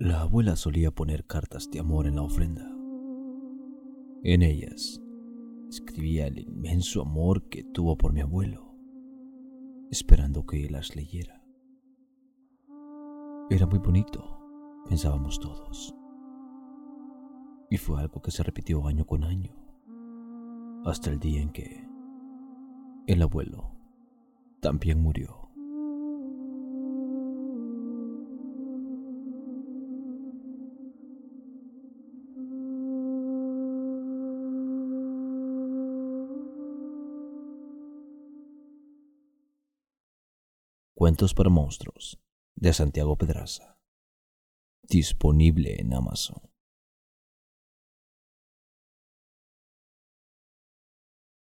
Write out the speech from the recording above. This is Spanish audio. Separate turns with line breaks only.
La abuela solía poner cartas de amor en la ofrenda. En ellas escribía el inmenso amor que tuvo por mi abuelo, esperando que las leyera. Era muy bonito, pensábamos todos. Y fue algo que se repitió año con año, hasta el día en que el abuelo también murió. Cuentos para monstruos de Santiago Pedraza. Disponible en Amazon.